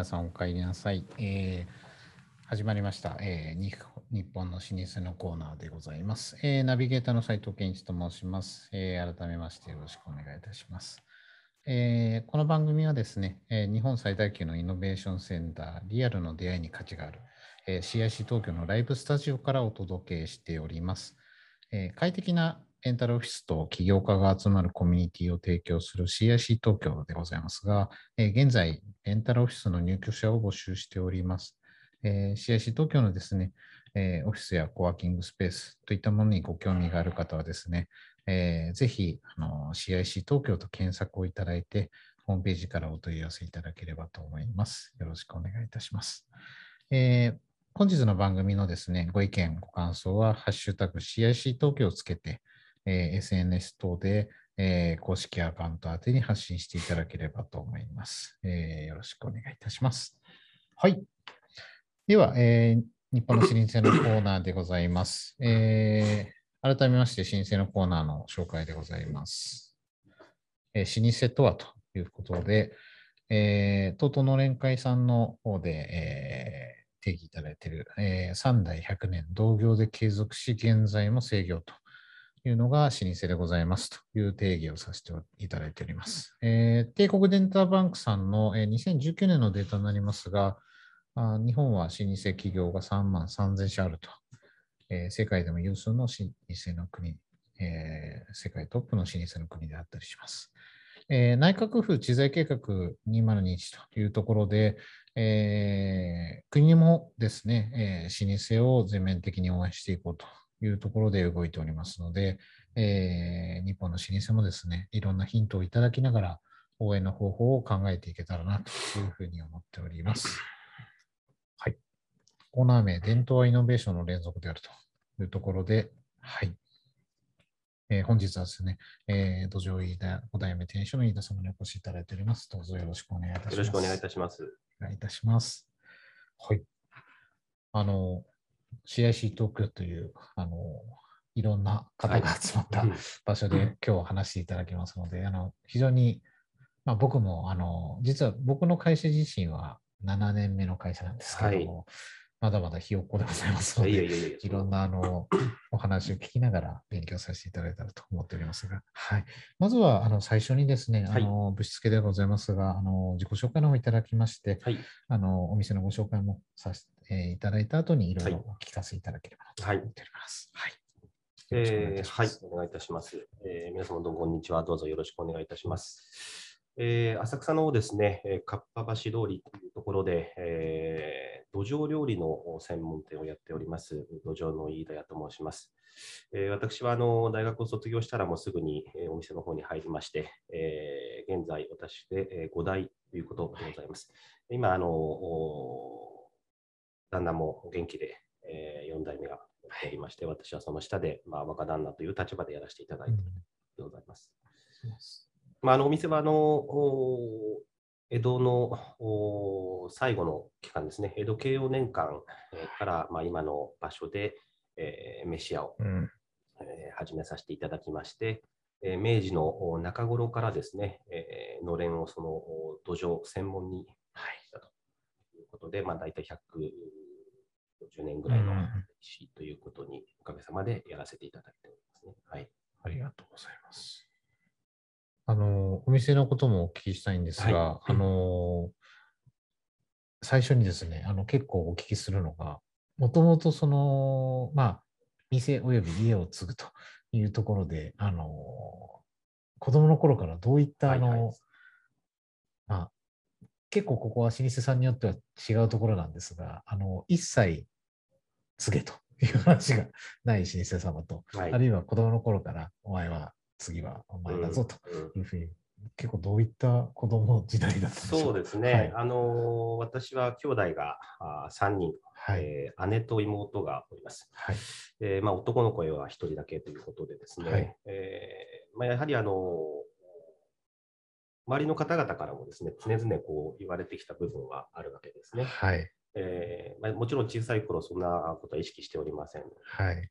皆さんお帰りなさい。えー、始まりました、えー日、本の老舗のコーナーでございます。えー、ナビゲーターの斉藤健一と申します、え。改めましてよろしくお願いいたします。え、この番組はですね、え、日本最大級のイノベーションセンター、リアルの出会いに価値がある、え、CIC 東京のライブスタジオからお届けしております。え、快適なエンタルオフィスと起業家が集まるコミュニティを提供する CIC 東京でございますが、えー、現在、エンタルオフィスの入居者を募集しております。えー、CIC 東京のですね、えー、オフィスやコワーキングスペースといったものにご興味がある方はですね、えー、ぜひあの CIC 東京と検索をいただいて、ホームページからお問い合わせいただければと思います。よろしくお願いいたします。えー、本日の番組のですね、ご意見、ご感想は、ハッシュタグ CIC 東京をつけて、え、SNS 等で、え、公式アカウント宛てに発信していただければと思います。え、よろしくお願いいたします。はい。では、え、日本の老舗のコーナーでございます。えー、改めまして、老舗のコーナーの紹介でございます。えー、老舗とはということで、えー、東都の連会さんの方で、えー、定義いただいている、えー、3代100年同業で継続し、現在も制御とというのが老舗でございますという定義をさせていただいております。えー、帝国デンタバンクさんの、えー、2019年のデータになりますが、あ日本は老舗企業が3万3000社あると、えー、世界でも有数の老舗の国、えー、世界トップの老舗の国であったりします。えー、内閣府知財計画2021というところで、えー、国もですね、えー、老舗を全面的に応援していこうというところで動いておりますので、えー、日本の老舗もですね、いろんなヒントをいただきながら、応援の方法を考えていけたらなというふうに思っております。はい。コーナー名、伝統はイノベーションの連続であるというところで、はい。えー、本日はですね、えー、土壌飯田五代目店主の飯田様にお越しいただいております。どうぞよろしくお願いいたします。よろしくお願いいたします。お願いいたします。はい。あの、CIC 東京という、あの、いろんな方が集まった場所で今日話していただきますので、あの、非常に、まあ、僕も、あの、実は僕の会社自身は7年目の会社なんですけども、はい。まだまだひよっこでございますので、いろんなあのお話を聞きながら勉強させていただいたらと思っておりますが、はい、まずはあの最初にですね、あのぶしつけでございますが、あの自己紹介の方いただきまして、はい、あのお店のご紹介もさせていただいた後にいろいろお聞かせいただければと思っております。はいえー、はい、お願いいたします。えー、皆様どうもこんにちは。どうぞよろしくお願いいたします。えー、浅草のですね、かっぱ橋通りというところで、えー、土壌料理の専門店をやっております、土壌の飯田屋と申します。えー、私はあの大学を卒業したらもうすぐに、えー、お店の方に入りまして、えー、現在私で、えー、5代ということでございます。今、あの旦那も元気で、えー、4代目がおりまして、私はその下で、まあ、若旦那という立場でやらせていただいているでございます。うん。まあ、あのお店はあの江戸の最後の期間ですね、江戸慶応年間から、まあ、今の場所で、えー、飯屋を、うん、えー、始めさせていただきまして、えー、明治の中頃からですね、えー、のれんをその土壌専門にしたということで、まあ、大体150年ぐらいの歴史ということにおかげさまでやらせていただいておりますね。はい、ありがとうございます。あの、お店のこともお聞きしたいんですが、はい、あの、最初にですね、あの結構お聞きするのが、もともとその、まあ、店および家を継ぐというところで、あの、子供の頃からどういったあの、はい。はい、まあ、結構ここは老舗さんによっては違うところなんですが、あの、一切継げと。いう話がない老舗様と、はい、あるいは子供の頃からお前は次はお前だぞと。いうふうに、結構どういった子供時代だったんでしょうそうですね、はい、あの私は兄弟があ3人、はい、えー、姉と妹がおります。はい。えーまあ、男の子は1人だけということでですね、はい、えー、まあ、やはりあの周りの方々からもですね常々こう言われてきた部分はあるわけですね。はいえーまあ、もちろん小さい頃そんなことは意識しておりません。はい。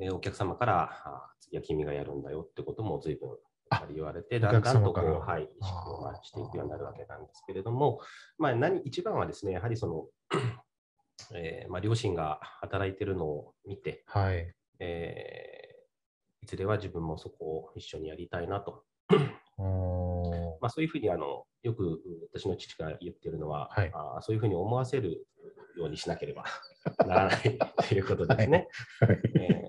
えーお客様から、あ次は君がやるんだよってことも随分あ言われて、おだんだんとこう、はい、意識をしていくようになるわけなんですけれども、まあ、何一番はですね、やはりその、えーまあ、両親が働いてるのを見て、はい。えーいずれは自分もそこを一緒にやりたいなと、まあ、そういうふうにあのよく私の父が言ってるのは、はい。あーそういうふうに思わせるようにしなければ ならないということですね。はい。えー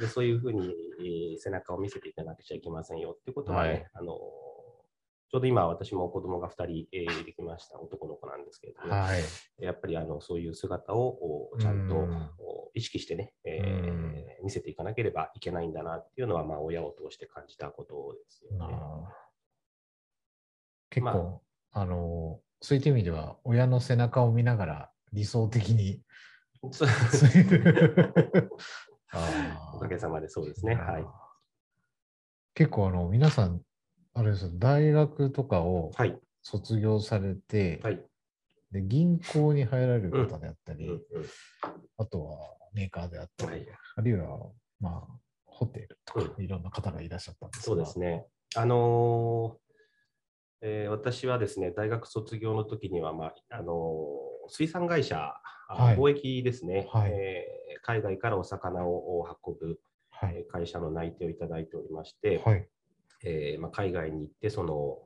でそういうふうに、えー背中を見せていかなくちゃいけませんよってことはね、はい。あのちょうど今、私も子供が2人、えーできました。男の子なんですけれども、はい。やっぱりあのそういう姿をおちゃんと意識してね、えーうん。見せていかなければいけないんだなっていうのは、まあ、親を通して感じたことですよね。結ま構、あの、そういった意味では、親の背中を見ながら理想的に、おかげさまでそうですね。はい。。結構、あの、皆さん、あれですよ大学とかをはい。卒業されて、はい。で銀行に入られる方であったり、うんうんあとはメーカーであったり、はいあるいは、まあ、ホテルとか、ういろんな方がいらっしゃったんですがそうですね。あのーえー私はですね、大学卒業の時には、まああのー水産会社、あはい。貿易ですね、はい。えー海外からお魚を運ぶ会社の内定をいただいておりまして、はい。えーまあ、海外に行って、その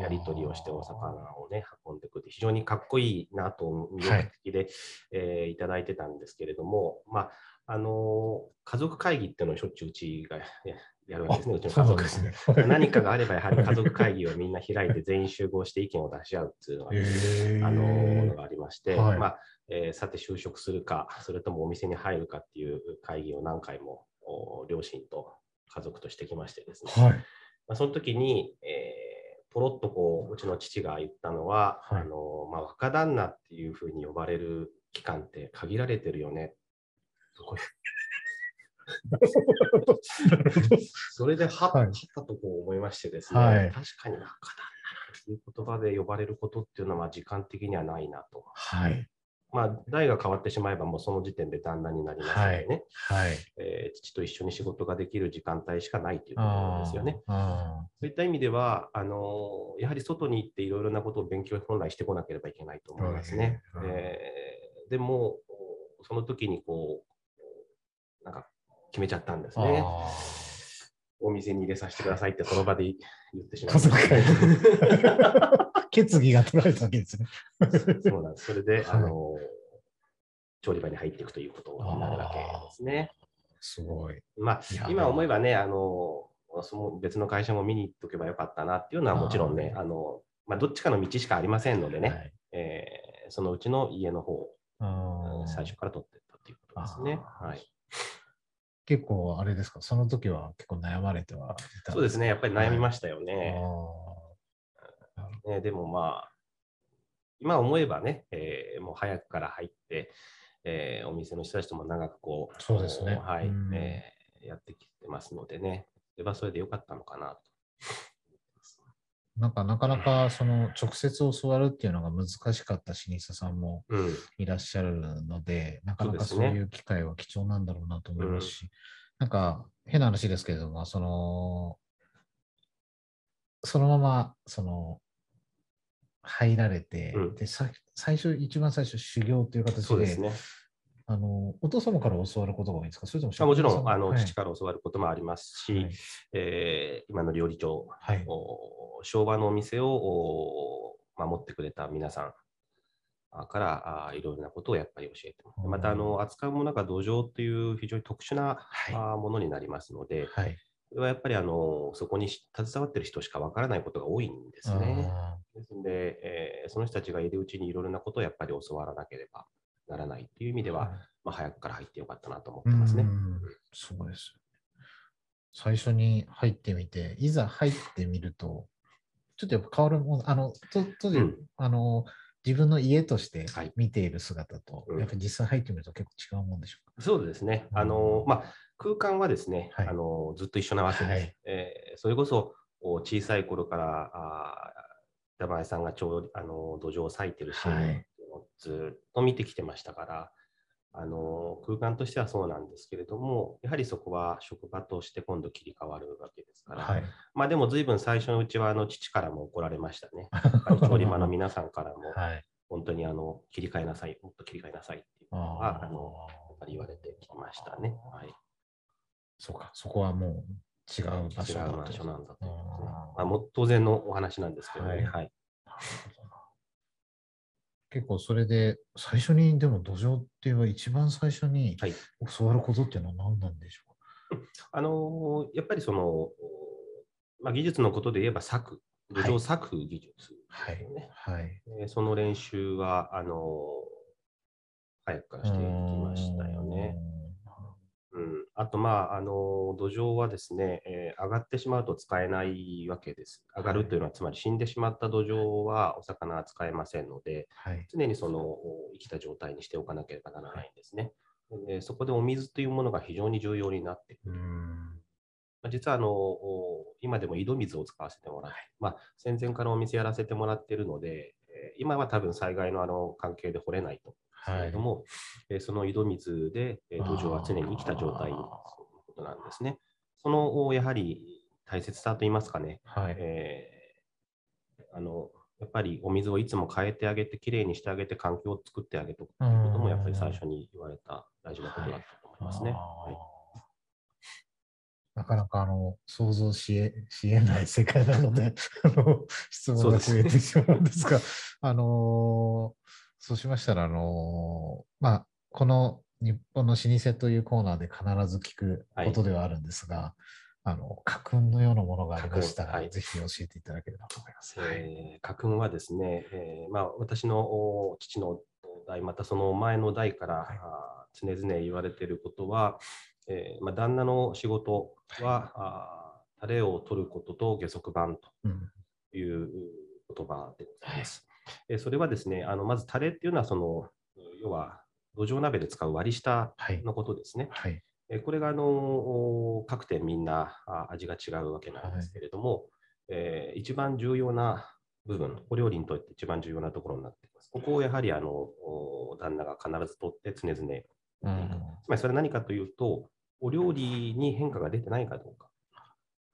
やり取りをしてお魚をね、運んでくって、非常にかっこいいなと、魅力的で、えーいただいてたんですけれども、まああのー家族会議っていうのをしょっちゅううちがややるわけですね、うちの家族ですね。何かがあれば、やはり家族会議をみんな開いて、全員集合して意見を出し合うっていうのが、あのものがありまして、はい。まあえーさて就職するか、それともお店に入るかっていう会議を何回もお両親と家族としてきましてですね、はい。まあ、その時に、えーポロッとこううちの父が言ったのは、はい。あのまあ、若旦那っていうふうに呼ばれる期間って限られてるよね。それではっ,、はいはったとこう思いましてですね、はい確かに若旦那なんていう言葉で呼ばれることっていうのは時間的にはないなと。はい。まあ、代が変わってしまえばもうその時点で旦那になりますのでね、はい。えー父と一緒に仕事ができる時間帯しかないというところですよね。あそういった意味では、あのやはり外に行っていろいろなことを勉強本来してこなければいけないと思いますね。はいはいえーでも、その時にこう、なんか決めちゃったんですーね。あお店に入れさせてくださいってその場で言ってしー。まいま家した。決議が取られたわけですね。そうなんです。それで、はいあの調理場に入っていくということになるわけですね。すごい。まあ今思えばね、あのその別の会社も見に行っとけばよかったなっていうのはもちろんね、あのまあ、どっちかの道しかありませんのでね、はいえーそのうちの家の方を最初から取ってったということですね。はい、結構あれですか、その時は結構悩まれてはいたそうですね、やっぱり悩みまししたよたね。ねでもまあ、今思えばね、えーもう早くから入って、えーお店の人たちとも長くこう、そうですね。はいうん。えーやってきてますのでね、それはそれでよかったのかなと。なんかなかなかその直接教わるっていうのが難しかった老舗さんもうん、いらっしゃるので、なかなかそういう機会は貴重なんだろうなと思いますし、なんか変な話ですけれども、その、そのまま、その、入られて、うん。でさ最初、一番最初、修行という形で、そうですね。あのお父様から教わることが多いんですか？それともまあもちろん、あの、はい。父から教わることもありますし、はい。えー今の料理長、はい。お昭和のお店をお守ってくれた皆さんあからあいろいろなことをやっぱり教えてますうんまたあの扱うものが土壌という非常に特殊な、はものになりますので、はい。それはやっぱりあのそこにし携わってる人しかわからないことが多いんですね。あですので、えーその人たちがいるうちにいろいろなことをやっぱり教わらなければならないという意味でーは、まあ、早くから入ってよかったなと思っうんてますね。そうです。最初に入ってみて、いざ入ってみると、ちょっとやっぱ変わるもん、あの、と当時、うんあの、自分の家としてはい見ている姿と、うんやっぱり実際入ってみると結構違うもんでしょうか？そうですね。うんあのまあ、空間はですね、はいあのずっと一緒なわけです。はいえーそれこそお小さい頃からあー板前さんがちょうあの土壌を割いてるシーンはいをずっと見てきてましたから、あの空間としてはそうなんですけれども、やはりそこは職場として今度切り替わるわけですから、はい。まあでも随分最初のうちはあの父からも怒られましたね。調理場の皆さんからも、はい。本当にあの切り替えなさい、もっと切り替えなさいっていうのは、あのやっぱり言われてきましたね。はい、そうか、そこはもう違う場所違うだと場所なんだといねまあ、もう当然のお話なんですけどね。はいはい結構それで、最初にでも土壌っていうのは一番最初にはい。教わることっていうのは何なんでしょあのーやっぱりその、まあ、技術のことで言えば裂く、土壌を裂く技術ね。うはい。えーその練習は、あのー早くからしてきましあと、まあ、あの土壌はですね、えー上がってしまうと使えないわけです。上がるというのは、つまり死んでしまった土壌はお魚は使えませんので、はい。常にその生きた状態にしておかなければならないんですね。でそこでお水というものが非常に重要になってくる。実はあのお今でも井戸水を使わせてもらって、まあ、戦前からお店やらせてもらっているので、えー今は多分災害のあの関係で掘れないとですけれども、えーその井戸水で、えー土壌は常に生きた状態ことなんですね。そのおやはり大切さといいますかね、はい。えーあのやっぱりお水をいつも変えてあげて、きれいにしてあげて、環境を作ってあげとくということも、やっぱり最初に言われた大事なことだったと思いますね。はいなかなかあの想像しえ しえない世界なのであの質問が増えてしまうんですが、あのそうしましたら、あのまあ、この日本の老舗というコーナーで必ず聞くことではあるんですが、あの家訓のようなものがありましたら、はい。ぜひ教えていただければと思います。はい。えー家訓はですね、えーまあ、私のお父の代、またその前の代から、はい。あー常々言われていることは、えーまあ、旦那の仕事は、あータレを取ることと下足版うん。という言葉でございます。えーそれはですね、あのまずタレっていうのはその、要は土壌鍋で使う割り下はい。のことですね。はい。えーこれがあのお各店みんなあ味が違うわけなんですけれども、えー一番重要な部分、お料理にとって一番重要なところになっています。ここをやはりあのお旦那が必ず取って常々、うんつまりそれは何かというと、お料理に変化が出てないかどうか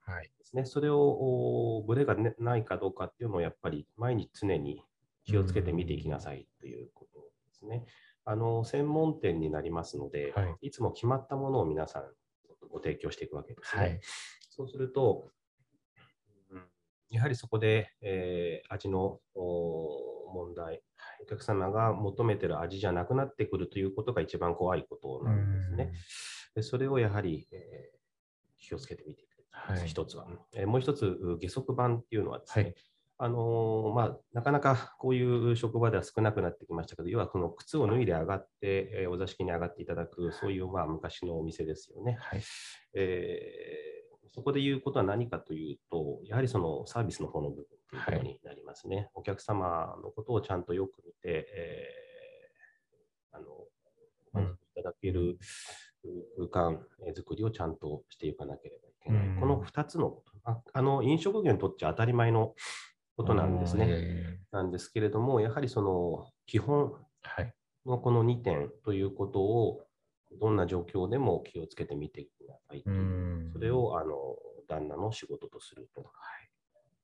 はい。ですね。それをおブレが、ね、ないかどうかっていうのをやっぱり毎日常に気をつけて見ていきなさいということですね。あの専門店になりますので、はいい、つも決まったものを皆さんご提供していくわけですね。はい。そうすると、うんやはりそこで、えー味のお問題、お客様が求めてる味じゃなくなってくるということが一番怖いことなんですね。でそれをやはり、えー気をつけてみていく。はい一つは、えーもう一つ、下足版っていうのはですね、はいあのーまあ、なかなかこういう職場では少なくなってきましたけど、要はこの靴を脱いで上がって、えーお座敷に上がっていただく、そういうまあ昔のお店ですよね。はい。えーそこで言うことは何かというと、やはりそのサービスの方の部分ということになりますね。お客様のことをちゃんとよく見て、えーあのうん満足いただける空間えー作りをちゃんとしていかなければいけない。うんこの2つのことああの飲食業にとっては当たり前のことなんですね。えなんですけれども、やはりその基本。のこの2点ということを、どんな状況でも気をつけてみてくださいとそれをあの旦那の仕事とすると、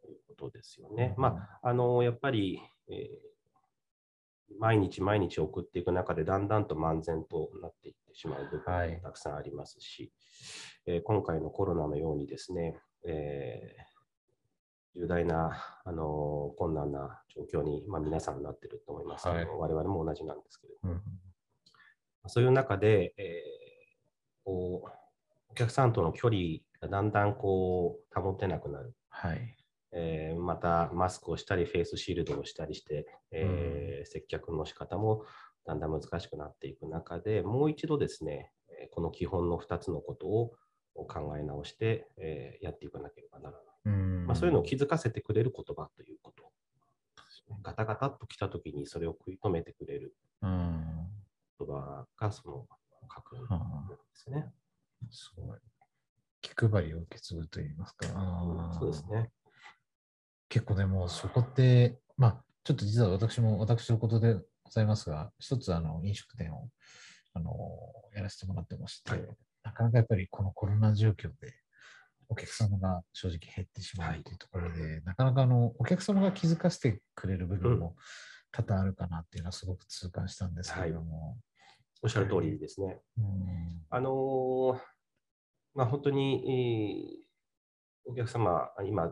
い、うことですよね。まあ、あのやっぱり、えー毎日毎日送っていく中で、だんだんと漫然となっていってしまう部分はいもたくさんありますし、えー今回のコロナのようにですね、えー重大な、あの困難な状況に、まあ、皆さんなっていると思いますはい我々も同じなんですけれどもうんそういう中で、えーこうお客さんとの距離がだんだんこう保てなくなる。はい。えーまたマスクをしたり、フェイスシールドをしたりして、えー接客の仕方もだんだん難しくなっていく中で、もう一度ですね、えーこの基本の2つのことを考え直して、えーやっていかなければならない。うんまあ、そういうのを気づかせてくれる言葉ということ。ガタガタっと来たときにそれを食い止めてくれるうん。言葉がその書くんうんですね。すごい。気配りを受け継ぐといいますか。そうですね。結構でもそこって、まあ、ちょっと実は私も私のことでございますが、一つあの飲食店をあのやらせてもらってまして、はいなかなかやっぱりこのコロナ状況で、お客様が正直減ってしまはいうというところで、なかなかあのお客様が気づかせてくれる部分も多々あるかなっていうのはすごく痛感したんですけれども。おっしゃる通りですね。うんあのーまあ、本当に、えーお客様、今、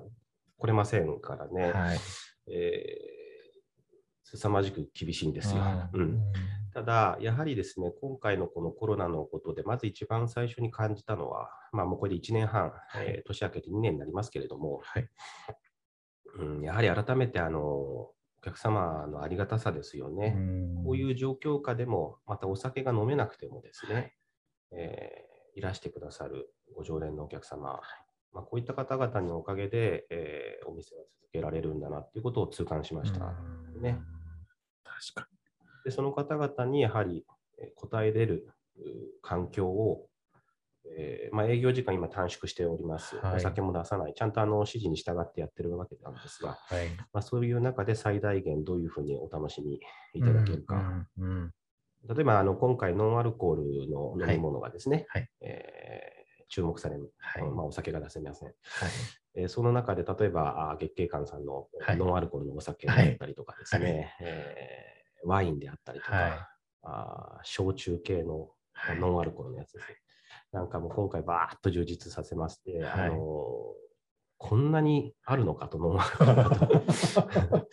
来れませんからね、はい。えー凄まじく厳しいんですよ。ううんん、ただ、やはりですね、今回のこのコロナのことで、まず一番最初に感じたのは、まあ、もうこれで1年半、えー年明けて2年になりますけれども、はい。うん、やはり改めてあのお客様のありがたさですよね。こういうう状況下でも、またお酒が飲めなくてもですね、えーいらしてくださるご常連のお客様、まあ、こういった方々のおかげで、えーお店は続けられるんだなということを痛感しました。うんね。確かでその方々にやはりえー応えれるう環境を、えーまあ、営業時間今短縮しております。はいお酒も出さない。ちゃんとあの指示に従ってやってるわけなんですが、に。はい。まあ、そういう中で最大限どういうふうにお楽しみいただけるか。うんうんうん例えばあの今回ノンアルコールの飲み物がですね、はいえー注目される、はいまあ、お酒が出せません。はい。えーその中で例えばあ月経館さんのはいノンアルコールのお酒だったりとかですね、えーワインであったりとか、はい。あー焼酎系のはい。ノンアルコールのやつですね。なんかもう今回バーッと充実させまして、はい。あのーこんなにあるのかとノンアルコール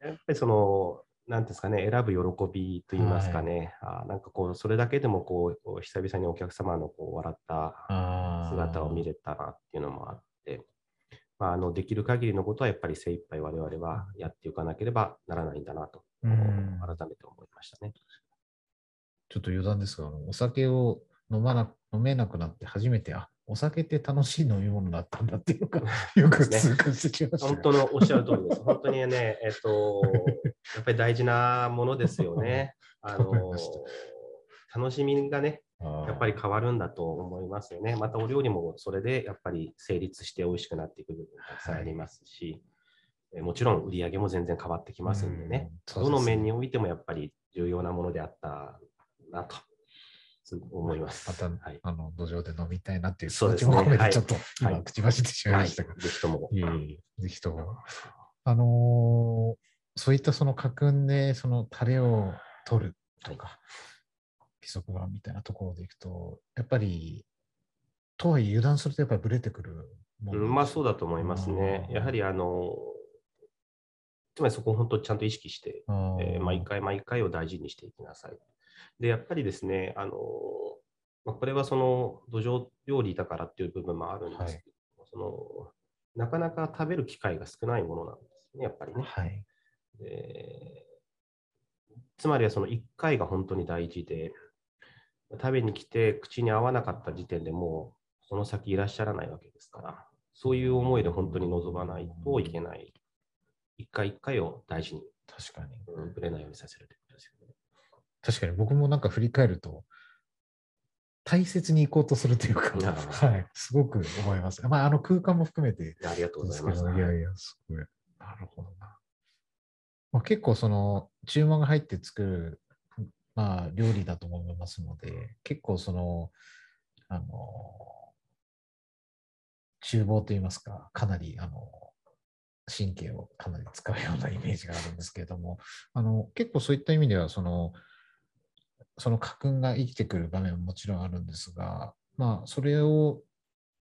やっぱりその、なんですかね、選ぶ喜びといいますかね、あーなんかこう、それだけでもこう、久々にお客様のこう笑った姿を見れたなっていうのもあって、まあ、あのできる限りのことはやっぱり精一杯我々はやっていかなければならないんだなと、うん改めて思いましたね。ちょっと余談ですが、お酒を飲まな飲めなくなって初めて、あお酒って楽しい飲み物だったんだっていうのがよく通過してきました。本当のおっしゃる通りです。本当にね、えっと、やっぱり大事なものですよね。あの楽しみがね、やっぱり変わるんだと思いますよね。またお料理もそれでやっぱり成立して美味しくなっていく部分がたくさんありますし、えもちろん売り上げも全然変わってきますんでね、うんどの面においてもやっぱり重要なものであったなとす思います。また、はい、あの土壌で飲みたいなっていう気持ちも込めはいて、ちょっと今、はい。口走ってしまいはい、ましたが、ぜひとも。ぜひとも。あのーそういったその家訓でそのタレを取るとか、規則がみたいなところでいくと、やっぱり、とはいえ油断するとやっぱりブレてくるもうん、まあそうだと思いますね。やはりあの、つまりそこを本当ちゃんと意識して、えー毎回毎回を大事にしていきなさい。で、やっぱりですね、あのまあ、これはその土壌料理だからっていう部分もあるんですけど、そのなかなか食べる機会が少ないものなんですね、やっぱりね。はい。でつまりはその1回が本当に大事で、食べに来て口に合わなかった時点でもうその先いらっしゃらないわけですから、そういう思いで本当に臨まないといけない。一回一回を大事に、確かに。うんぶれないようにさせるということですよね。確かに僕もなんか振り返ると、大切に行こうとするというか、はい、すごく思います。まあ、あの空間も含めてありがとうございます。いやいや、すごい。なるほどな。まあ、結構その注文が入って作る、まあ、料理だと思いますので、結構その、あの、厨房といいますか、かなり、あの、神経をかなり使うようなイメージがあるんですけれども、あの、結構そういった意味では、その、その家訓が生きてくる場面ももちろんあるんですが、まあ、それを、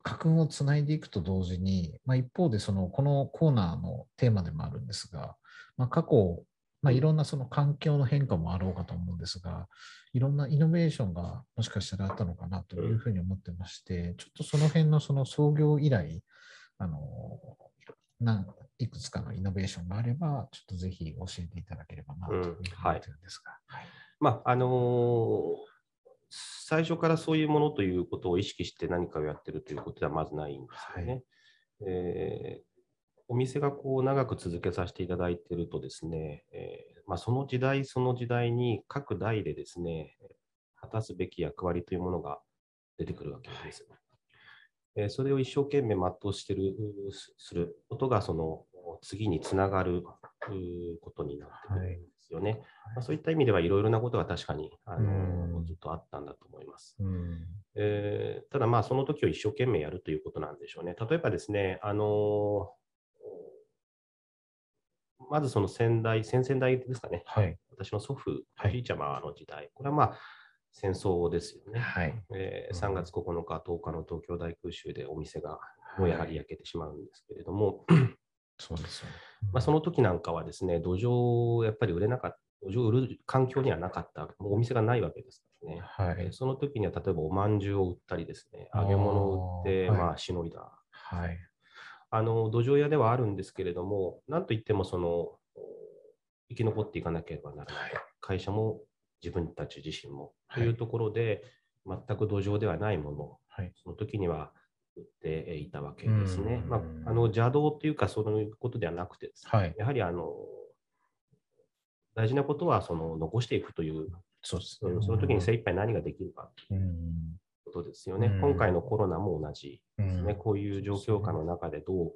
家訓をつないでいくと同時に、まあ、一方でその、このコーナーのテーマでもあるんですが、まあ、過去、まあ、いろんなその環境の変化もあろうかと思うんですが、いろんなイノベーションがもしかしたらあったのかなというふうに思ってまして、ちょっとその辺のその創業以来、あの、ないくつかのイノベーションがあれば、ちょっとぜひ教えていただければなというふうに思ってるんですが。はいまあ、あのー最初からそういうものということを意識して何かをやってるということではまずないんですよね。えーお店がこう長く続けさせていただいているとですね、えーまあ、その時代その時代に各代でですね、果たすべき役割というものが出てくるわけです。えーそれを一生懸命全うしてるすすることがその次につながるうことになってくるんですよね。まあ、そういった意味ではいろいろなことが確かにあの、うんずっとあったんだと思います。うん。えーただまあその時を一生懸命やるということなんでしょうね。例えばですね、あのまずその先代、先々代ですかね、はい。私の祖父、はいおじいちゃまの時代、これはまあ戦争ですよね。はい。えーうん3月9日、10日の東京大空襲でお店がもうやはり焼けてしまうんですけれども、そうですよね。まあ、その時なんかはですね、土壌やっぱり売れなかった、土壌を売る環境にはなかった、もうお店がないわけですからね。はいえー。その時には例えばおまんじゅうを売ったりですね、揚げ物を売って、まあ、しのいだ。はい。あの土壌屋ではあるんですけれども、なんといってもそのお生き残っていかなければならない、会社も自分たち自身もとはいいうところで、全く土壌ではないもの、はい。その時には売っていたわけですねう。んまあ、あの邪道というか、そういうことではなくてですね、はい。やはりあの大事なことはその残していくという、そうですその時に精一杯何ができるかといううん。ことですよね。うん今回のコロナも同じうんですね。こういう状況下の中でどう、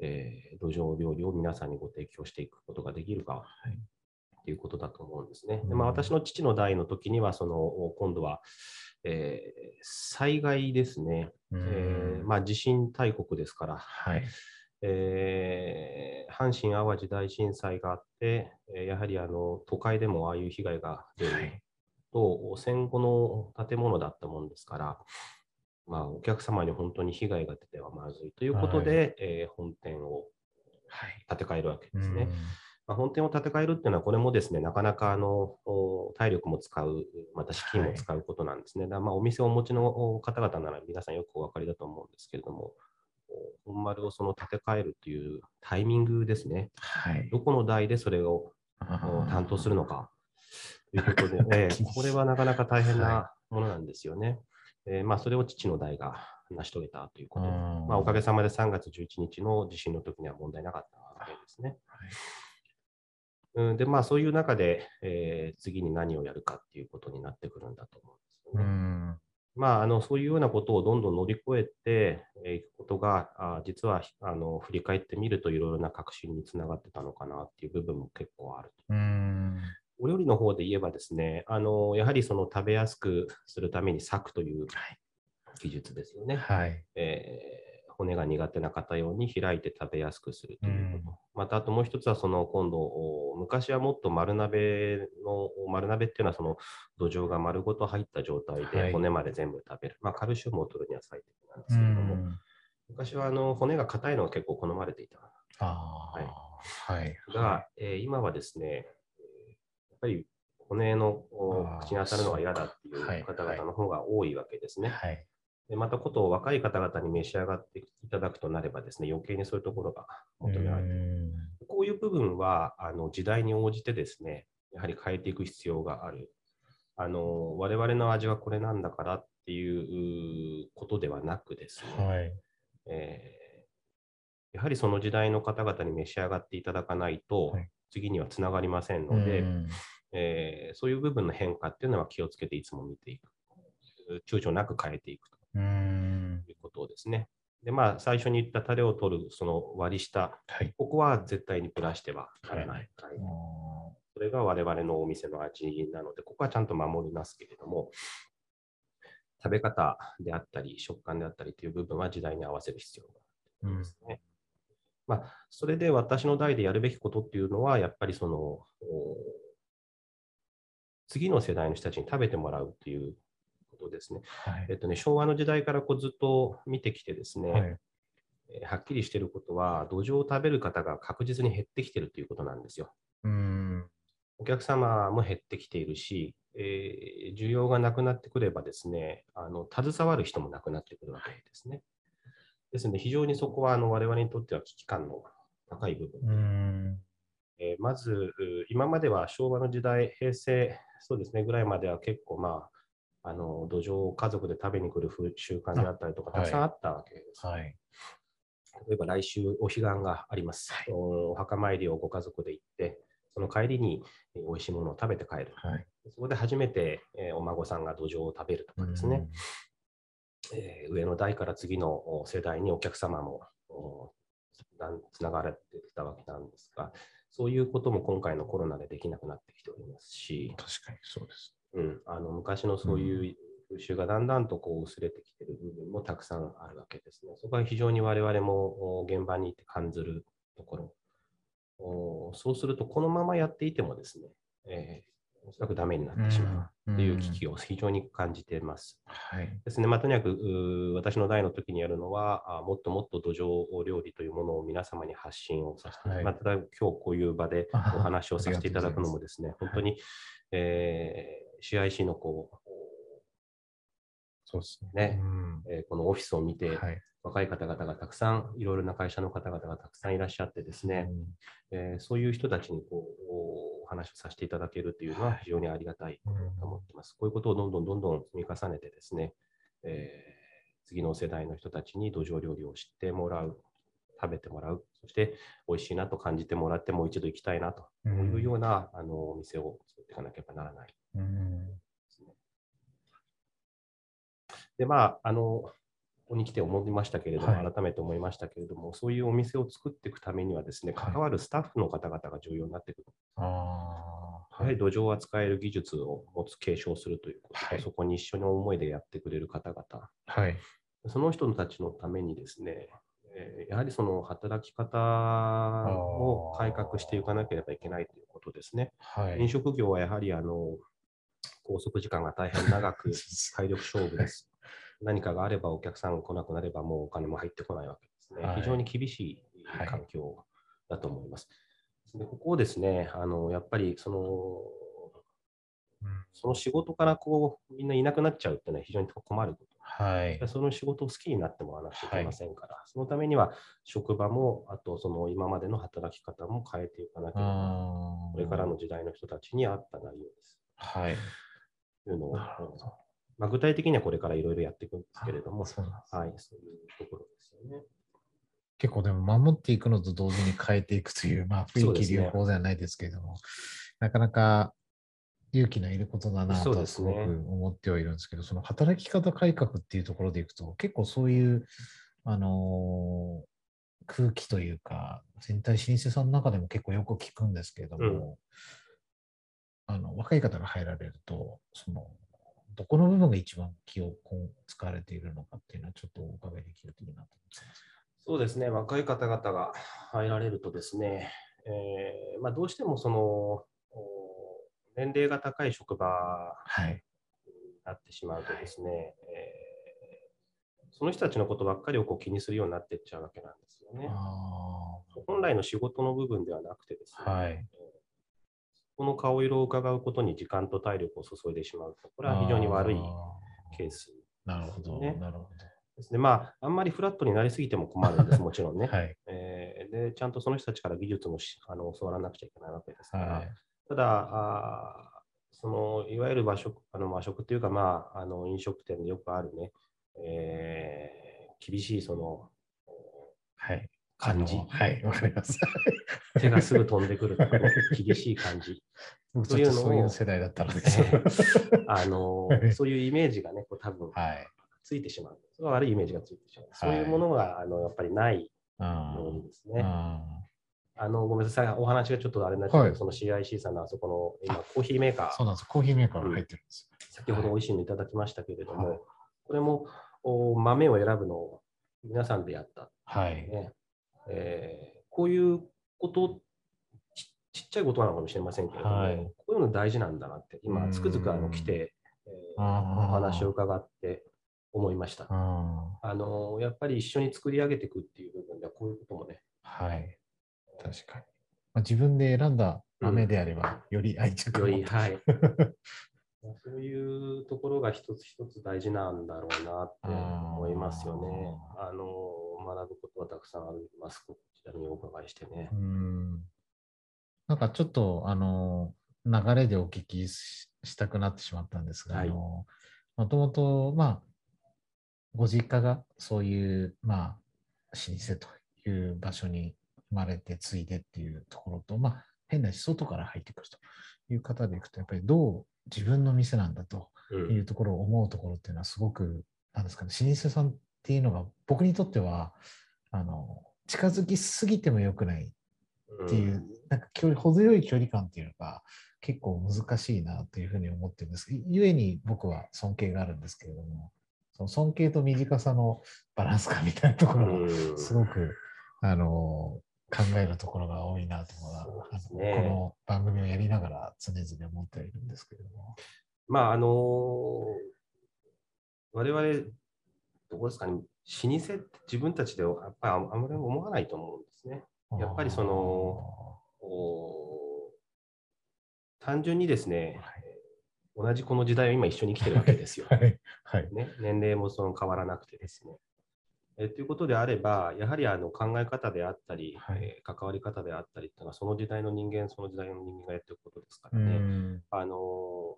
えー土壌料理を皆さんにご提供していくことができるかいということだと思うんですね。うんでまあ、私の父の代の時には、その今度は、えー災害ですね、うんえーまあ、地震大国ですから、はい。えー阪神・淡路大震災があって、えーやはりあの都会でもああいう被害が出るはい。と、戦後の建物だったもんですから、まあ、お客様に本当に被害が出てはまずいということで、えー本店をはい。建て替えるわけうですね。んまあ、本店を建て替えるっていうのは、これもですね、なかなかあのお体力も使う、また資金も使うことなんですね。だからまあお店をお持ちのお方々なら皆さんよくお分かりだと思うんですけれども、お本丸をその建て替えるというタイミングですね。はい。どこの代でそれをお担当するのかと いうことで、ええこれはなかなか大変なものなんですよね。えーまあ、それを父の代が成し遂げたということで、まあ、おかげさまで3月11日の地震の時には問題なかったわけですね。うん、で、まあ、そういう中で、えー次に何をやるかっていうことになってくるんだと思うんですようね。ん。まあ、あのそういうようなことをどんどん乗り越えてえーいくことが、あ実はあの振り返ってみるといろいろな革新につながってたのかなっていう部分も結構あると。うん。お料理の方で言えばですね、あのやはりその食べやすくするために裂くというはい技術ですよね。はい。えー骨が苦手な方用に開いて食べやすくするということ。うんまた、あともう一つは、その今度、お昔はもっと丸鍋の、丸鍋っていうのは、その土壌が丸ごと入った状態はいで骨まで全部食べる。まあ、カルシウムを取るには最適なんでうすけれども、ん。昔はあの骨が硬いのが結構好まれていた。ああ。はい。が、えー今はですね、えーやっぱり骨の口に当たるのが嫌だっていう方々の方が多いわけですね。はい。でまたことを若い方々に召し上がっていただくとなればですね、余計にそういうところが求められている。こういう部分はあの時代に応じてですね、やはり変えていく必要がある。あの我々の味はこれなんだからっていうことではなくですね、はい。えーやはりその時代の方々に召し上がっていただかないと、はい次にはつながりませんので、うんえーそういう部分の変化っていうのは気をつけていつも見ていく。躊躇なく変えていくうん。ということですね。で、まあ、最初に言ったタレを取るその割り下、はい。ここは絶対にプラしてはならない。はいあそれが我々のお店の味なので、ここはちゃんと守りますけれども、食べ方であったり、食感であったりという部分は時代に合わせる必要があるんですね。まあ、それで私の代でやるべきことっていうのは、やっぱりその、お次の世代の人たちに食べてもらうっていうですね。はいえっとね、昭和の時代からこうずっと見てきてですね、はい。えーはっきりしていることは、土壌を食べる方が確実に減ってきているということなんですよ。うん。お客様も減ってきているし、えー需要がなくなってくればですね、あの携わる人もなくなってくるわけですね。ですので、非常にそこはあの我々にとっては危機感の高い部分。うん。えーまず、う今までは昭和の時代、平成、そうですね、ぐらいまでは結構、まあ、あの土壌を家族で食べに来る風習慣であったりとか、あたくさんあったわけです。はい。例えば来週お彼岸があります。はいおお墓参りをご家族で行って、その帰りにえー美味しいものを食べて帰る。はい。そこで初めて、えーお孫さんが土壌を食べるとかですね、えー上の代から次のお世代にお客様もつながれてきたわけなんですが、そういうことも今回のコロナでできなくなってきておりますし、確かにそうです。うん、あの昔のそういう風習がだんだんとこう薄れてきている部分もたくさんあるわけですね。そこは非常に我々もお現場に行って感じるところ。おそうすると、このままやっていてもですね、えーおそらくダメになってしまうという危機を非常に感じています。はい。ですね、まあ、とにかく私の代の時にやるのはあ、もっともっと土壌料理というものを皆様に発信をさせて、はいまあ、ただ今日こういう場でおあ話をさせていただくのもですね、本当に、えー CIC のこそうですね。ね。うん。う、えーこのオフィスを見て、はい。若い方々がたくさん、いろいろな会社の方々がたくさんいらっしゃってですね、うん。えーそういう人たちにこうお話をさせていただけるというのは非常にありがたいと思っています。こういうことをどんどんどんどん積み重ねてですね、えー次の世代の人たちに土壌料理を知ってもらう、食べてもらう、そして美味しいなと感じてもらってもう一度行きたいなとうんいうような、あのお店を作っていかなければならないうんでまあ、あの、ここに来て思いましたけれども、はい改めて思いましたけれども、そういうお店を作っていくためにはですね、はい関わるスタッフの方々が重要になってくる。ああ、やはり土壌を扱える技術を持つ、継承するということと、はいそこに一緒に思いでやってくれる方々、はい。その人たちのためにですね、えーやはりその働き方を改革していかなければいけないということですね。はい。飲食業はやはりあの拘束時間が大変長く 体力勝負です。何かがあればお客さんが来なくなればもうお金も入ってこないわけですね。はい非常に厳しいはい環境だと思います。でここをですね、あのやっぱりそのうんその仕事からこうみんないなくなっちゃうっていうのは非常に困ること。はい。その仕事を好きになってもらわなくちゃいけませんから、そのためには職場も、あとその今までの働き方も変えていかなければ、あこれからの時代の人たちに合った内容です。はい。というのを、まあ、具体的にはこれからいろいろやっていくんですけれども、はい、そういうところですよね。結構でも守っていくのと同時に変えていくという、まあ雰囲気そうではないですけれども、なかなか勇気のいることだなとすごく思ってはいるんですけど、その働き方改革っていうところでいくと、結構そういう、あのー空気というか、全体老舗さんの中でも結構よく聞くんですけれども、あの若い方が入られると、そのどこの部分が一番気を使われているのかっていうのはちょっとお伺いできるといいなと思ってます。そうですね、若い方々が入られるとですね、えーまあ、どうしてもそのお年齢が高い職場はい。になってしまうとですね、えーその人たちのことばっかりをこう気にするようになっていっちゃうわけなんですよね。あ本来の仕事の部分ではなくてですね、はいえーこの顔色を伺うことに時間と体力を注いでしまうと、これは非常に悪いケースあーなるほど、ねなるほですね。まあ、あんまりフラットになりすぎても困るんです、もちろんね。ど。はい。えーでちゃんとその人たちから技術もしあの教わらなくちゃいけないわけですから、はい。ただあーその、いわゆる和食あの和食というか、まあ、あの飲食店でよくあるね、えー厳しいそのはい。感じはい、わかります。手がすぐ飛んでくる 厳しい感じ、僕そういうのをちょっとそういう世代だったので。あのはい そういうイメージがね、こう多分はい。ついてしまう。それは悪いイメージがついてしまう。はいそういうものがあのやっぱりないあようにですーね。ああのごめんなさい、お話がちょっとあれになっちゃうけど、はいその CIC さんのあそこの今、コーヒーメーカー。そうー、なんです。コーヒーメーカーが入ってるんです。先ほど美味しいのいただきましたけれども、はいこれもお豆を選ぶのを皆さんでやった、はい。ねえーこういうことち、ちっちゃいことなのかもしれませんけれども、はいこういうの大事なんだなって、今、うんつくづくあの来て、えーお話を伺って思いました。ああのやっぱり一緒に作り上げていくっていう部分では、こういうこともね、ーはい。確かに。まあ、自分で選んだ豆であれば、より愛着をより、はい。そういうところが一つ一つ大事なんだろうなって思いますよね。あの学ぶことはたくさんあります。こちらにお伺いしてねう。んなんかちょっと、あの、流れでお聞きししたくなってしまったんですが、はいあの、もともと、まあ、ご実家がそういう、まあ、老舗という場所に生まれて継いでっていうところと、まあ、変なし外から入ってくるという方でいくと、やっぱりどう自分の店なんだとうんいうところを思うところっていうのはすごく、なんですかね、老舗さんっていうのが僕にとっては、あの、近づきすぎても良くないっていう、うん、なんか距離程よい距離感っていうのが結構難しいなというふうに思ってるんです。ゆえに僕は尊敬があるんですけれどもその尊敬と短さのバランス感みたいなところがすごく、うん、あの考えるところが多いなとう、ね、この番組をやりながら常々思っているんですけれども。まああのー、我々どこですかね、老舗って自分たちではやっぱりあまり思わないと思うんですね。やっぱりその、単純にですね、はい、同じこの時代を今一緒に生きてるわけですよ。はいはいね、年齢もその変わらなくてですね。えということであれば、やはりあの考え方であったり、はい、えー、関わり方であったりっていうのは、その時代の人間、その時代の人間がやっていくことですからね。あの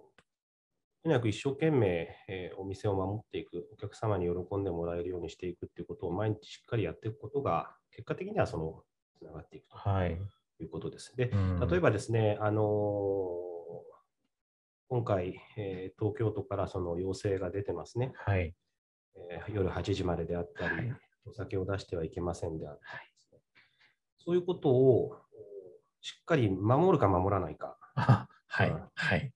とにかく一生懸命、えー、お店を守っていく、お客様に喜んでもらえるようにしていくっていうことを毎日しっかりやっていくことが、結果的にはそのつながっていくということです。はい、で、例えばですね、あのー、今回、えー、東京都からその要請が出てますね。はい、えー、夜8時までであったり、はい、お酒を出してはいけませんであったりですね、そういうことをしっかり守るか守らないか。はい、はい。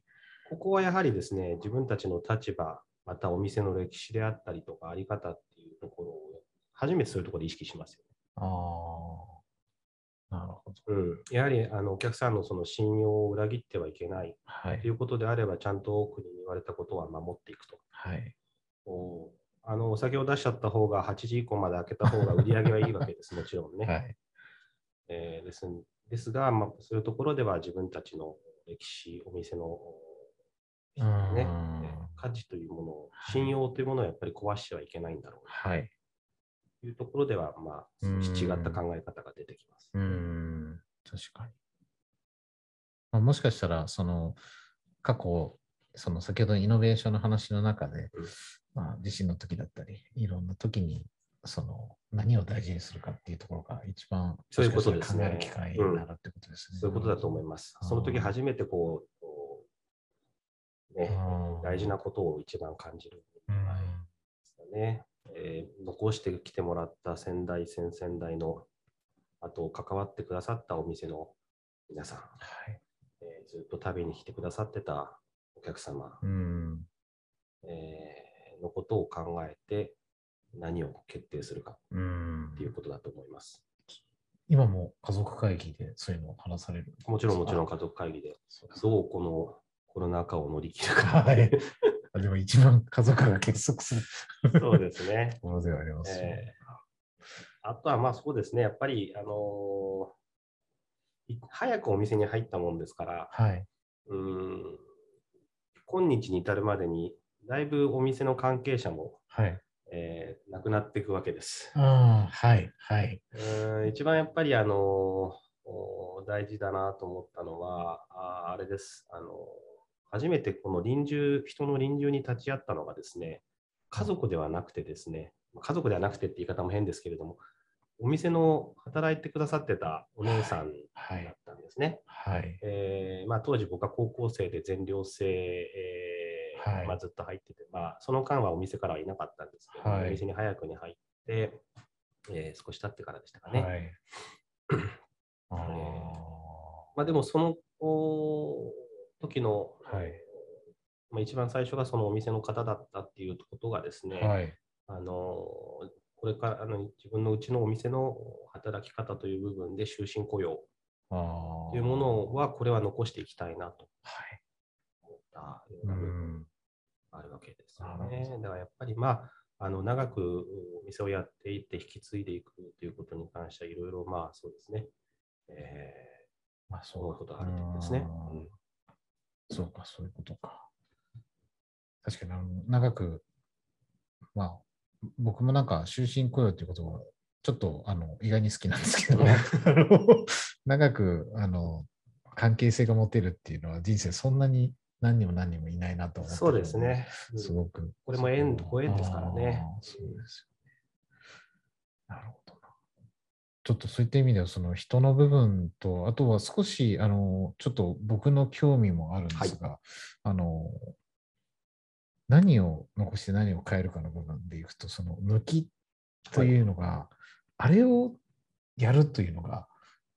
ここはやはりですね、自分たちの立場、またお店の歴史であったりとか、あり方っていうところを、初めてそういうところで意識しますよね。ああ、なるほど。うん、やはりあのお客さんのその信用を裏切ってはいけない、はい、ということであれば、ちゃんと国に言われたことは守っていくと。はい、おあのお酒を出しちゃった方が8時以降まで開けた方が売り上げはいいわけです、もちろんね。はいえー、ですですが、まあ、そういうところでは自分たちの歴史、お店のね、価値というものを、信用というものをやっぱり壊してはいけないんだろうはい。というところでは、まあ、違った考え方が出てきます。うん、確かに。まあ、もしかしたら、その、過去、その先ほどのイノベーションの話の中で、うん、まあ、地震の時だったり、いろんな時に、その何を大事にするかっていうところが一番そういうことですね。考える機会になるってことですね。そういうことだと思います。その時初めてこうね、大事なことを一番感じる。ね。えー、残してきてもらった先代、先々代の、あと関わってくださったお店の皆さん、はい。えー、ずっと食べに来てくださってたお客様、うん。えー、のことを考えて何を決定するかっていうことだと思います。今も家族会議でそういうのを話されるもちろんもちろん家族会議で、どうこのコロナ禍を乗り切るか。はい。でも一番家族が結束するそうですね。ではあります、ね、えー、あとはまあそうですね、やっぱり、あのー、早くお店に入ったもんですから、はい、うん今日に至るまでに、だいぶお店の関係者も、はいえー、亡くなっていくわけです。あはい、はい、うん一番やっぱり、あのー、大事だなと思ったのは、ああれです。あのー初めてこの臨終、人の臨終に立ち会ったのがですね、家族ではなくてですね、家族ではなくてって言い方も変ですけれども、お店の働いてくださってたお姉さんだったんですね。はい。えーまあ、当時僕は高校生で全寮制、えー、はい、まあ、ずっと入ってて、まあ、その間はお店からはいなかったんですけど、はい、お店に早くに入って、えー、少し経ってからでしたかね。はい。あえー。まあ、でもその時の、はい。まあ、一番最初がそのお店の方だったっていうことがですね、はい、あのこれからあの自分のうちのお店の働き方という部分で終身雇用。というものはこれは残していきたいなと。思ったような部分があるわけですよね。だからやっぱりまああの長くお店をやっていって引き継いでいくということに関してはいろいろまあそうですね、えー、まあ、そういうことがあるんですね。うんそうか、そういうことか。確かに、長く、まあ、僕もなんか終身雇用っていうことは、ちょっとあの意外に好きなんですけど、長くあの関係性が持てるっていうのは人生そんなに何人も何人もいないなと思ってそうですね。すごく。これも縁、ご縁ですからね。そうですよね。なるほど。ちょっとそういった意味では、その人の部分と、あとは少し、あの、ちょっと僕の興味もあるんですが、はい、あの、何を残して何を変えるかの部分でいくと、その抜きというのが、はい、あれをやるというのが、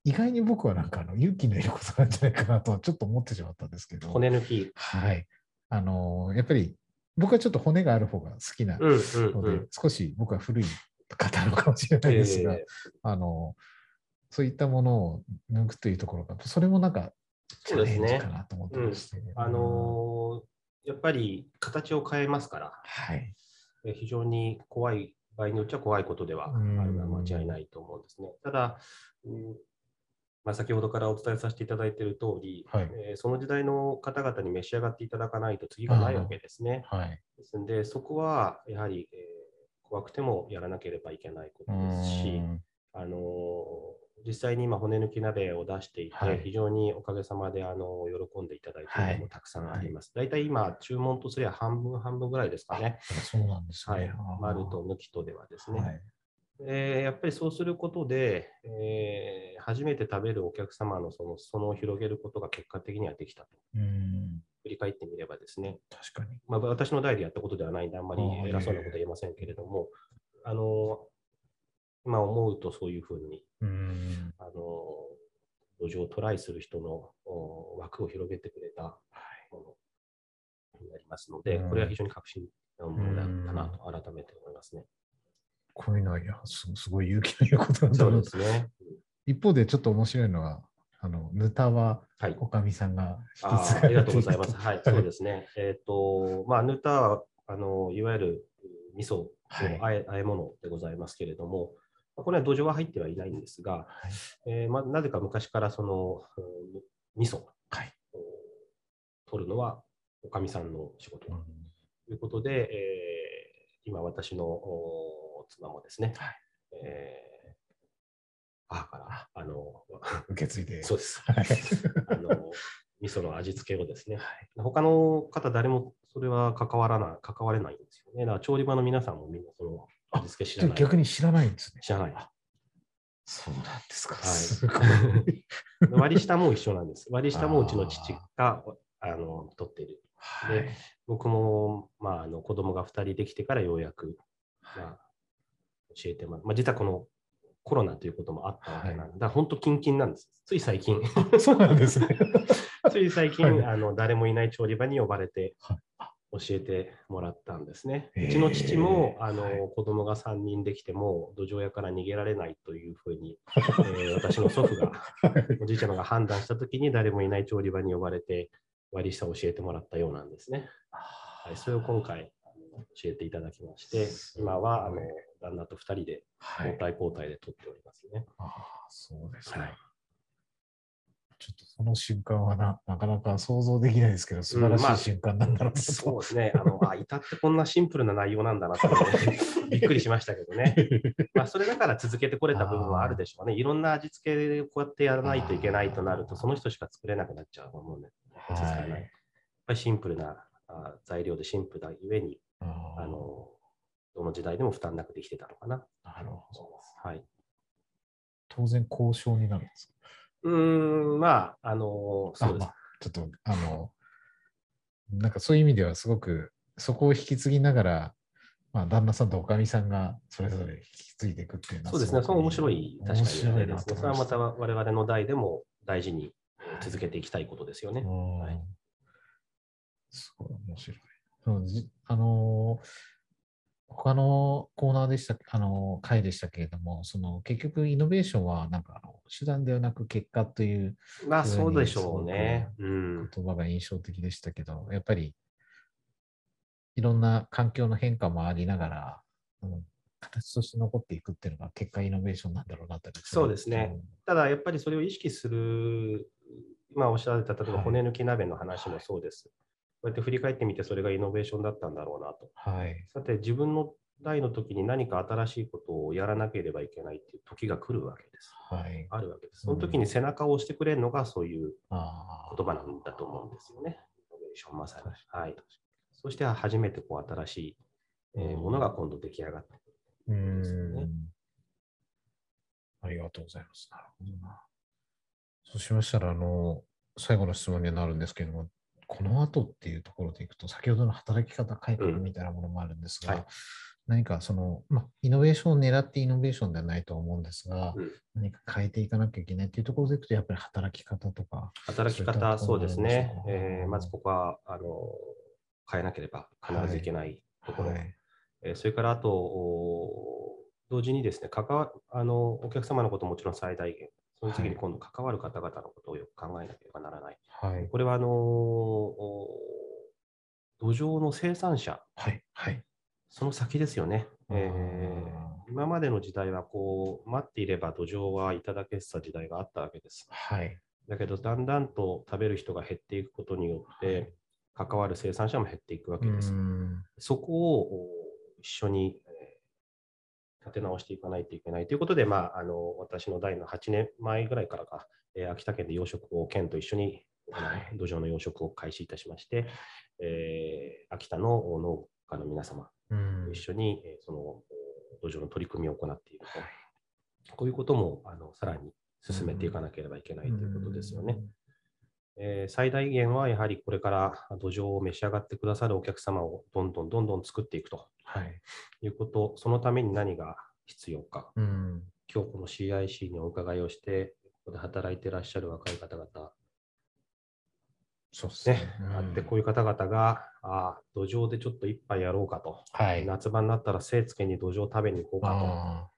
意外に僕はなんかあの勇気のいることなんじゃないかなとはちょっと思ってしまったんですけど。骨抜き。はい。あの、やっぱり僕はちょっと骨がある方が好きなうんうんので、うん。少し僕は古い方なのかもしれないですが、えあの、そういったものを抜くというところが、それもなんか、チャレンジかなと思ってまして。あのーやっぱり形を変えますから、はい。え非常に怖い、場合によっては怖いことではあうんるのは間違いないと思うんですね。ただ、うんまあ、先ほどからお伝えさせていただいている通り、はいえーその時代の方々に召し上がっていただかないと次がないわけですね。はい。ですので、そこはやはり、えー怖くてもやらなければいけないこうとですし、んあのー実際に今、骨抜き鍋を出していて、はい非常におかげさまであの喜んでいただいているのもたくさんあります。大体今、注文とすれば半分半分ぐらいですかね。そうなんですはいね。あー、丸と抜きとではですね。はい。えーやっぱりそうすることで、えー初めて食べるお客様のその裾野を広げることが結果的にはできたと。うん。振り返ってみればですね、確かに。まあ、私の代でやったことではないんで、あんまり偉そうなことは言えませんけれども、あの今思うとそういうふうに、うん。あの土壌をトライする人のお枠を広げてくれたものになりますので、うんこれは非常に革新なものだったなと改めて思いますね。こういうのは、いや、すすごい勇気のいることなん。ですね。一方でちょっと面白いのは、あの、ヌタは、はい。おかみさんが引あき継がれてーありがとうございます。と はい、そうですね。えっ、と、まあ、ヌタは、あの、いわゆる味噌のはいあえ,、あえ物でございますけれども、まあこれは土壌は入ってはいないんですが、はい。えーまあ、なぜか昔からその、うん味噌をはい。取るのは、おかみさんの仕事うんということで、えー今私のお妻もですね、はいえー受け継いで。そうです。はい。あの、味噌の味付けをですね、他の方誰もそれは関わらない、関われないんですよね。だから調理場の皆さんもみんなその味付け知らない。逆に知らないんですね。知らない。そうなんですか。はいすごい。割り下も一緒なんです。割り下もうちの父があの取っている。はい。僕も、まあ、あの子供が2人できてからようやく、まあ、教えてもらう。まあ、実はこのコロナということもあったわけなんで、はい本当、キンキンなんです。つい最近、そうなんですね。つい最近、はいあの誰もいない調理場に呼ばれてはい教えてもらったんですね。うちの父もあの、はい子供が3人できても土壌屋から逃げられないというふうに、えー私の祖父が、おじいちゃまが判断したときに誰もいない調理場に呼ばれて割り下を教えてもらったようなんですね。はい、それを今回教えていただきまして、今はあの旦那と2人ではい。交代交代で取っておりますね。ああ、そうですね。はいちょっとその瞬間はななかなか想像できないですけど、素晴らしうんまあい瞬間なんだろうなと。そうですね。あの、あ、至ってこんなシンプルな内容なんだなと、びっくりしましたけどね。まあ、それだから続けてこれた部分はあるでしょうね。いろんな味付けでこうやってやらないといけないとなると、その人しか作れなくなっちゃうと思うんで、はい使えないやっぱりシンプルなあ材料でシンプルなゆえに、あの、どの時代でも負担なくできてたのかな。なるほど。はい。当然交渉になるんですか？うーん、まあ、あの、そうですあま。あちょっと、あの、なんかそういう意味ではすごく、そこを引き継ぎながら、まあ、旦那さんとおかみさんがそれぞれ引き継いでいくっていうのはそうですね、その面白い、確かに面白いあれですね。それはまたは我々の代でも大事に続けていきたいことですよね。はいすごい面白い。そうじあのー他のコーナーでした、あのー回でしたけれども、その結局イノベーションはなんかあの手段ではなく結果というまあ、そうでしょうね。うん。言葉が印象的でしたけど、やっぱりいろんな環境の変化もありながら、うん、形として残っていくっていうのが結果イノベーションなんだろうなと。そうですね。ただ、やっぱりそれを意識する、今おっしゃられた、例えばはい骨抜き鍋の話もそうです。こうやって振り返ってみて、それがイノベーションだったんだろうなと。はい。さて、自分の代の時に何か新しいことをやらなければいけないっていう時が来るわけです。はい。あるわけです。その時に背中を押してくれるのがそういう。言葉なんだと思うんですよね。イノベーションまさに。はい。そして初めてこう新しい、えーものが今度出来上がってくる。うーですよねん。ありがとうございます。なるほどな。そうしましたら、あの、最後の質問になるんですけれども、この後っていうところでいくと、先ほどの働き方改革みたいなものもあるんですが、うんはい。何かその、まあ、イノベーションを狙ってイノベーションではないと思うんですが、うん。何か変えていかなきゃいけないっていうところでいくと、やっぱり働き方とか、働き方、ところそうですね。えーまずここはあの変えなければ必ずいけないところ。はい。えーそれからあと、お同時にですね、関わあのお客様のことももちろん最大限、その次に今度関わる方々のことをよく考えなければならない。はい、これはあのお土壌の生産者、はい、はい。その先ですよね。えーあ今までの時代はこう待っていれば土壌はいただけてた時代があったわけです。はい、だけど、だんだんと食べる人が減っていくことによって、関わる生産者も減っていくわけです。うんそこをお一緒に、えー立て直していかないといけないということで、まあ、あの私の代の8年前ぐらいからか、えー秋田県で養殖を県と一緒に、はい。土壌の養殖を開始いたしまして、えー秋田の農家の皆様うん。と一緒に、えーそのお土壌の取り組みを行っていると、こういうこともあのさらに進めていかなければいけないということですよね。えー最大限はやはりこれから土壌を召し上がってくださるお客様をどんどんどんどん作っていくとはい。いうこと、そのために何が必要か、うん。今日この CIC にお伺いをして、ここで働いていらっしゃる若い方々、そうですねね。、あってこういう方々が、ああ、土壌でちょっと一杯やろうかと、はい。夏場になったら精つけに土壌食べに行こうかと、あ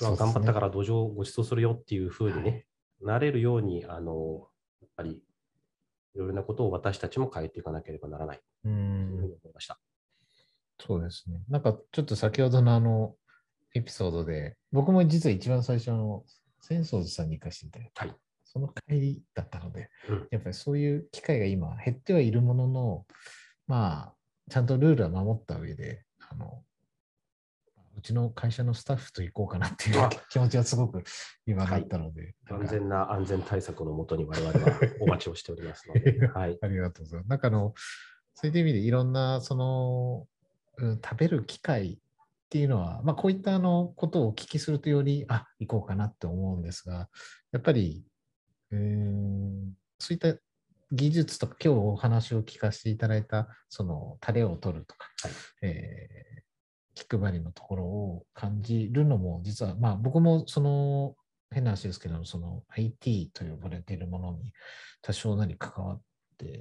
今日は頑張ったから土壌をご馳走するよっていうふうにね、なれるように、あの、やっぱり、いろいろなことを私たちも変えていかなければならないというふうにん。思いました。そうですね。なんかちょっと先ほどのあの、エピソードで、僕も実は一番最初の浅草寺さんに行かせていただいた、はい。その帰りだったので、うん。やっぱりそういう機会が今減ってはいるものの、まあ、ちゃんとルールは守った上で、あの、うちの会社のスタッフと行こうかなっていうあ。気持ちはすごく今だったので、なんか。完全な安全対策のもとに我々はお待ちをしておりますので、はい。ありがとうございます。なんかあの、そういった意味でいろんな、その、うん食べる機会っていうのは、まあこういったあのことをお聞きするとより、あ、行こうかなって思うんですが、やっぱり、うーんそういった技術とか、今日お話を聞かせていただいた、その、タレを取るとか、はい。えー気配りのところを感じるのも、実は、まあ僕もその、変な話ですけど、その IT と呼ばれているものに多少なり関わって、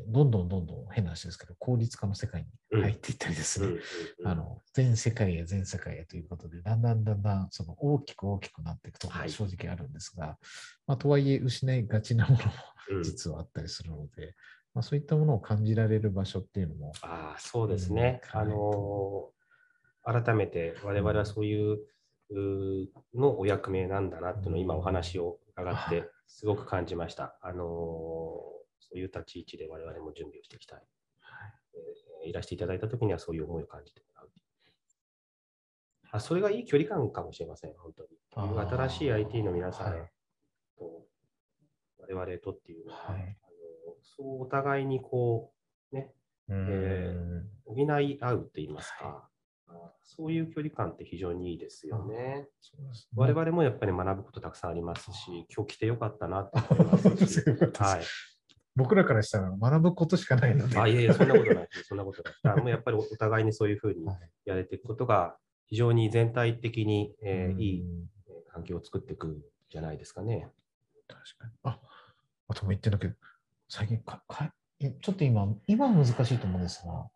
どんどんどんどん変な話ですけど、効率化の世界に入っていったりですね、うんうんうん。あの全世界へ全世界へということで、だんだんだんだんその大きく大きくなっていくところはい。が正直あるんですが、まあ、とはいえ失いがちなものもうん。実はあったりするので、まあ、そういったものを感じられる場所っていうのも、ああ、そうですね。うんあのー改めて我々はそういうのお役目なんだなっていうのを今お話を伺ってすごく感じました。あのーそういう立ち位置で我々も準備をしていきたい。えーいらしていただいたときにはそういう思いを感じてもらう。あそれがいい距離感かもしれません、本当に。新しい IT の皆さんはい。と我々とっていうのは、はい。あのそうお互いにこう、ね、え補い合うと言いますか、あそういう距離感って非常にいいですよね。ね。我々もやっぱり学ぶことたくさんありますし、今日来てよかったなと思いますし。はい。僕らからしたら学ぶことしかないので、あ、いえいえ、そんなことない。そんなことない。もうやっぱりお互いにそういうふうにはいやれていくことが、非常に全体的に、えーうんいいえー環境を作っていくんじゃないですかね。確かに。あ、あとも言ってんだけど、最近かかえ、ちょっと今、今は難しいと思うんですが、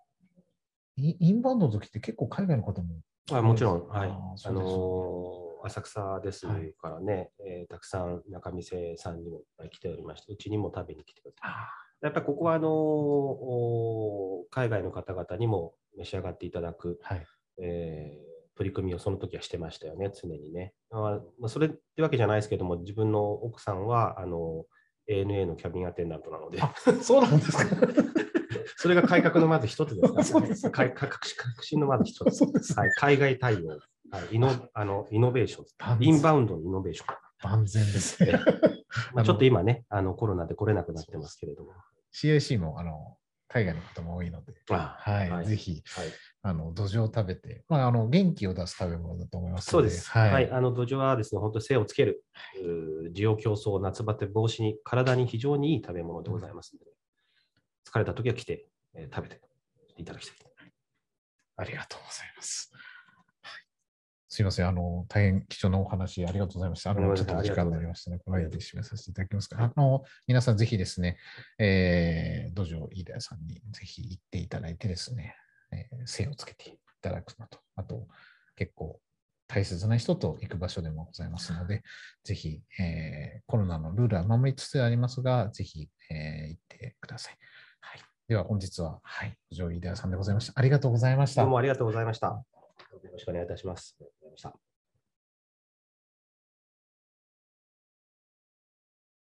イインバウンドの時って結構海外の方も、あもちろん、はい。あのー浅草ですはいからね、えーたくさん中見世さんにも来ておりまして、うちにも食べに来てください。あやっぱりここはあの海外の方々にも召し上がっていただく、はい。えー取り組みをその時はしてましたよね、常にね。あまあ、それってわけじゃないですけども、自分の奥さんはあの ANA のキャビンアテンダントなので、あそうなんですか。それが改革のまず一つですから、そうです改革革新のまず一つ。はい、海外対応、はい、イノあのイノベーション、インバウンドのイノベーション。万全ですね。まあ、ちょっと今ね、あのコロナで来れなくなってますけれども。CIC もあの海外の方も多いので、あはい、はいぜひはい、あの土壌を食べて、まあ、あの元気を出す食べ物だと思いますそうです。はい。はい、あの土壌はですね、本当に背をつける、需要競争、夏バテ防止に、体に非常にいい食べ物でございますので、疲れた時は来て、えー食べていただきたい。ありがとうございます。はいすいません、あの、大変貴重なお話ありがとうございました。あの、ちょっとお時間になりましたね。この辺で締めさせていただきますが、あの、皆さんぜひですね、えー、土壌飯田屋さんにぜひ行っていただいてですね、えー精をつけていただくのと、あと、結構大切な人と行く場所でもございますので、ぜひ、えーコロナのルールは守りつつありますが、ぜひ、えー行ってください。はい。では、本日は、はい、土壌飯田屋さんでございました。ありがとうございました。どうもありがとうございました。よろしくお願いいたします。ありがとうございました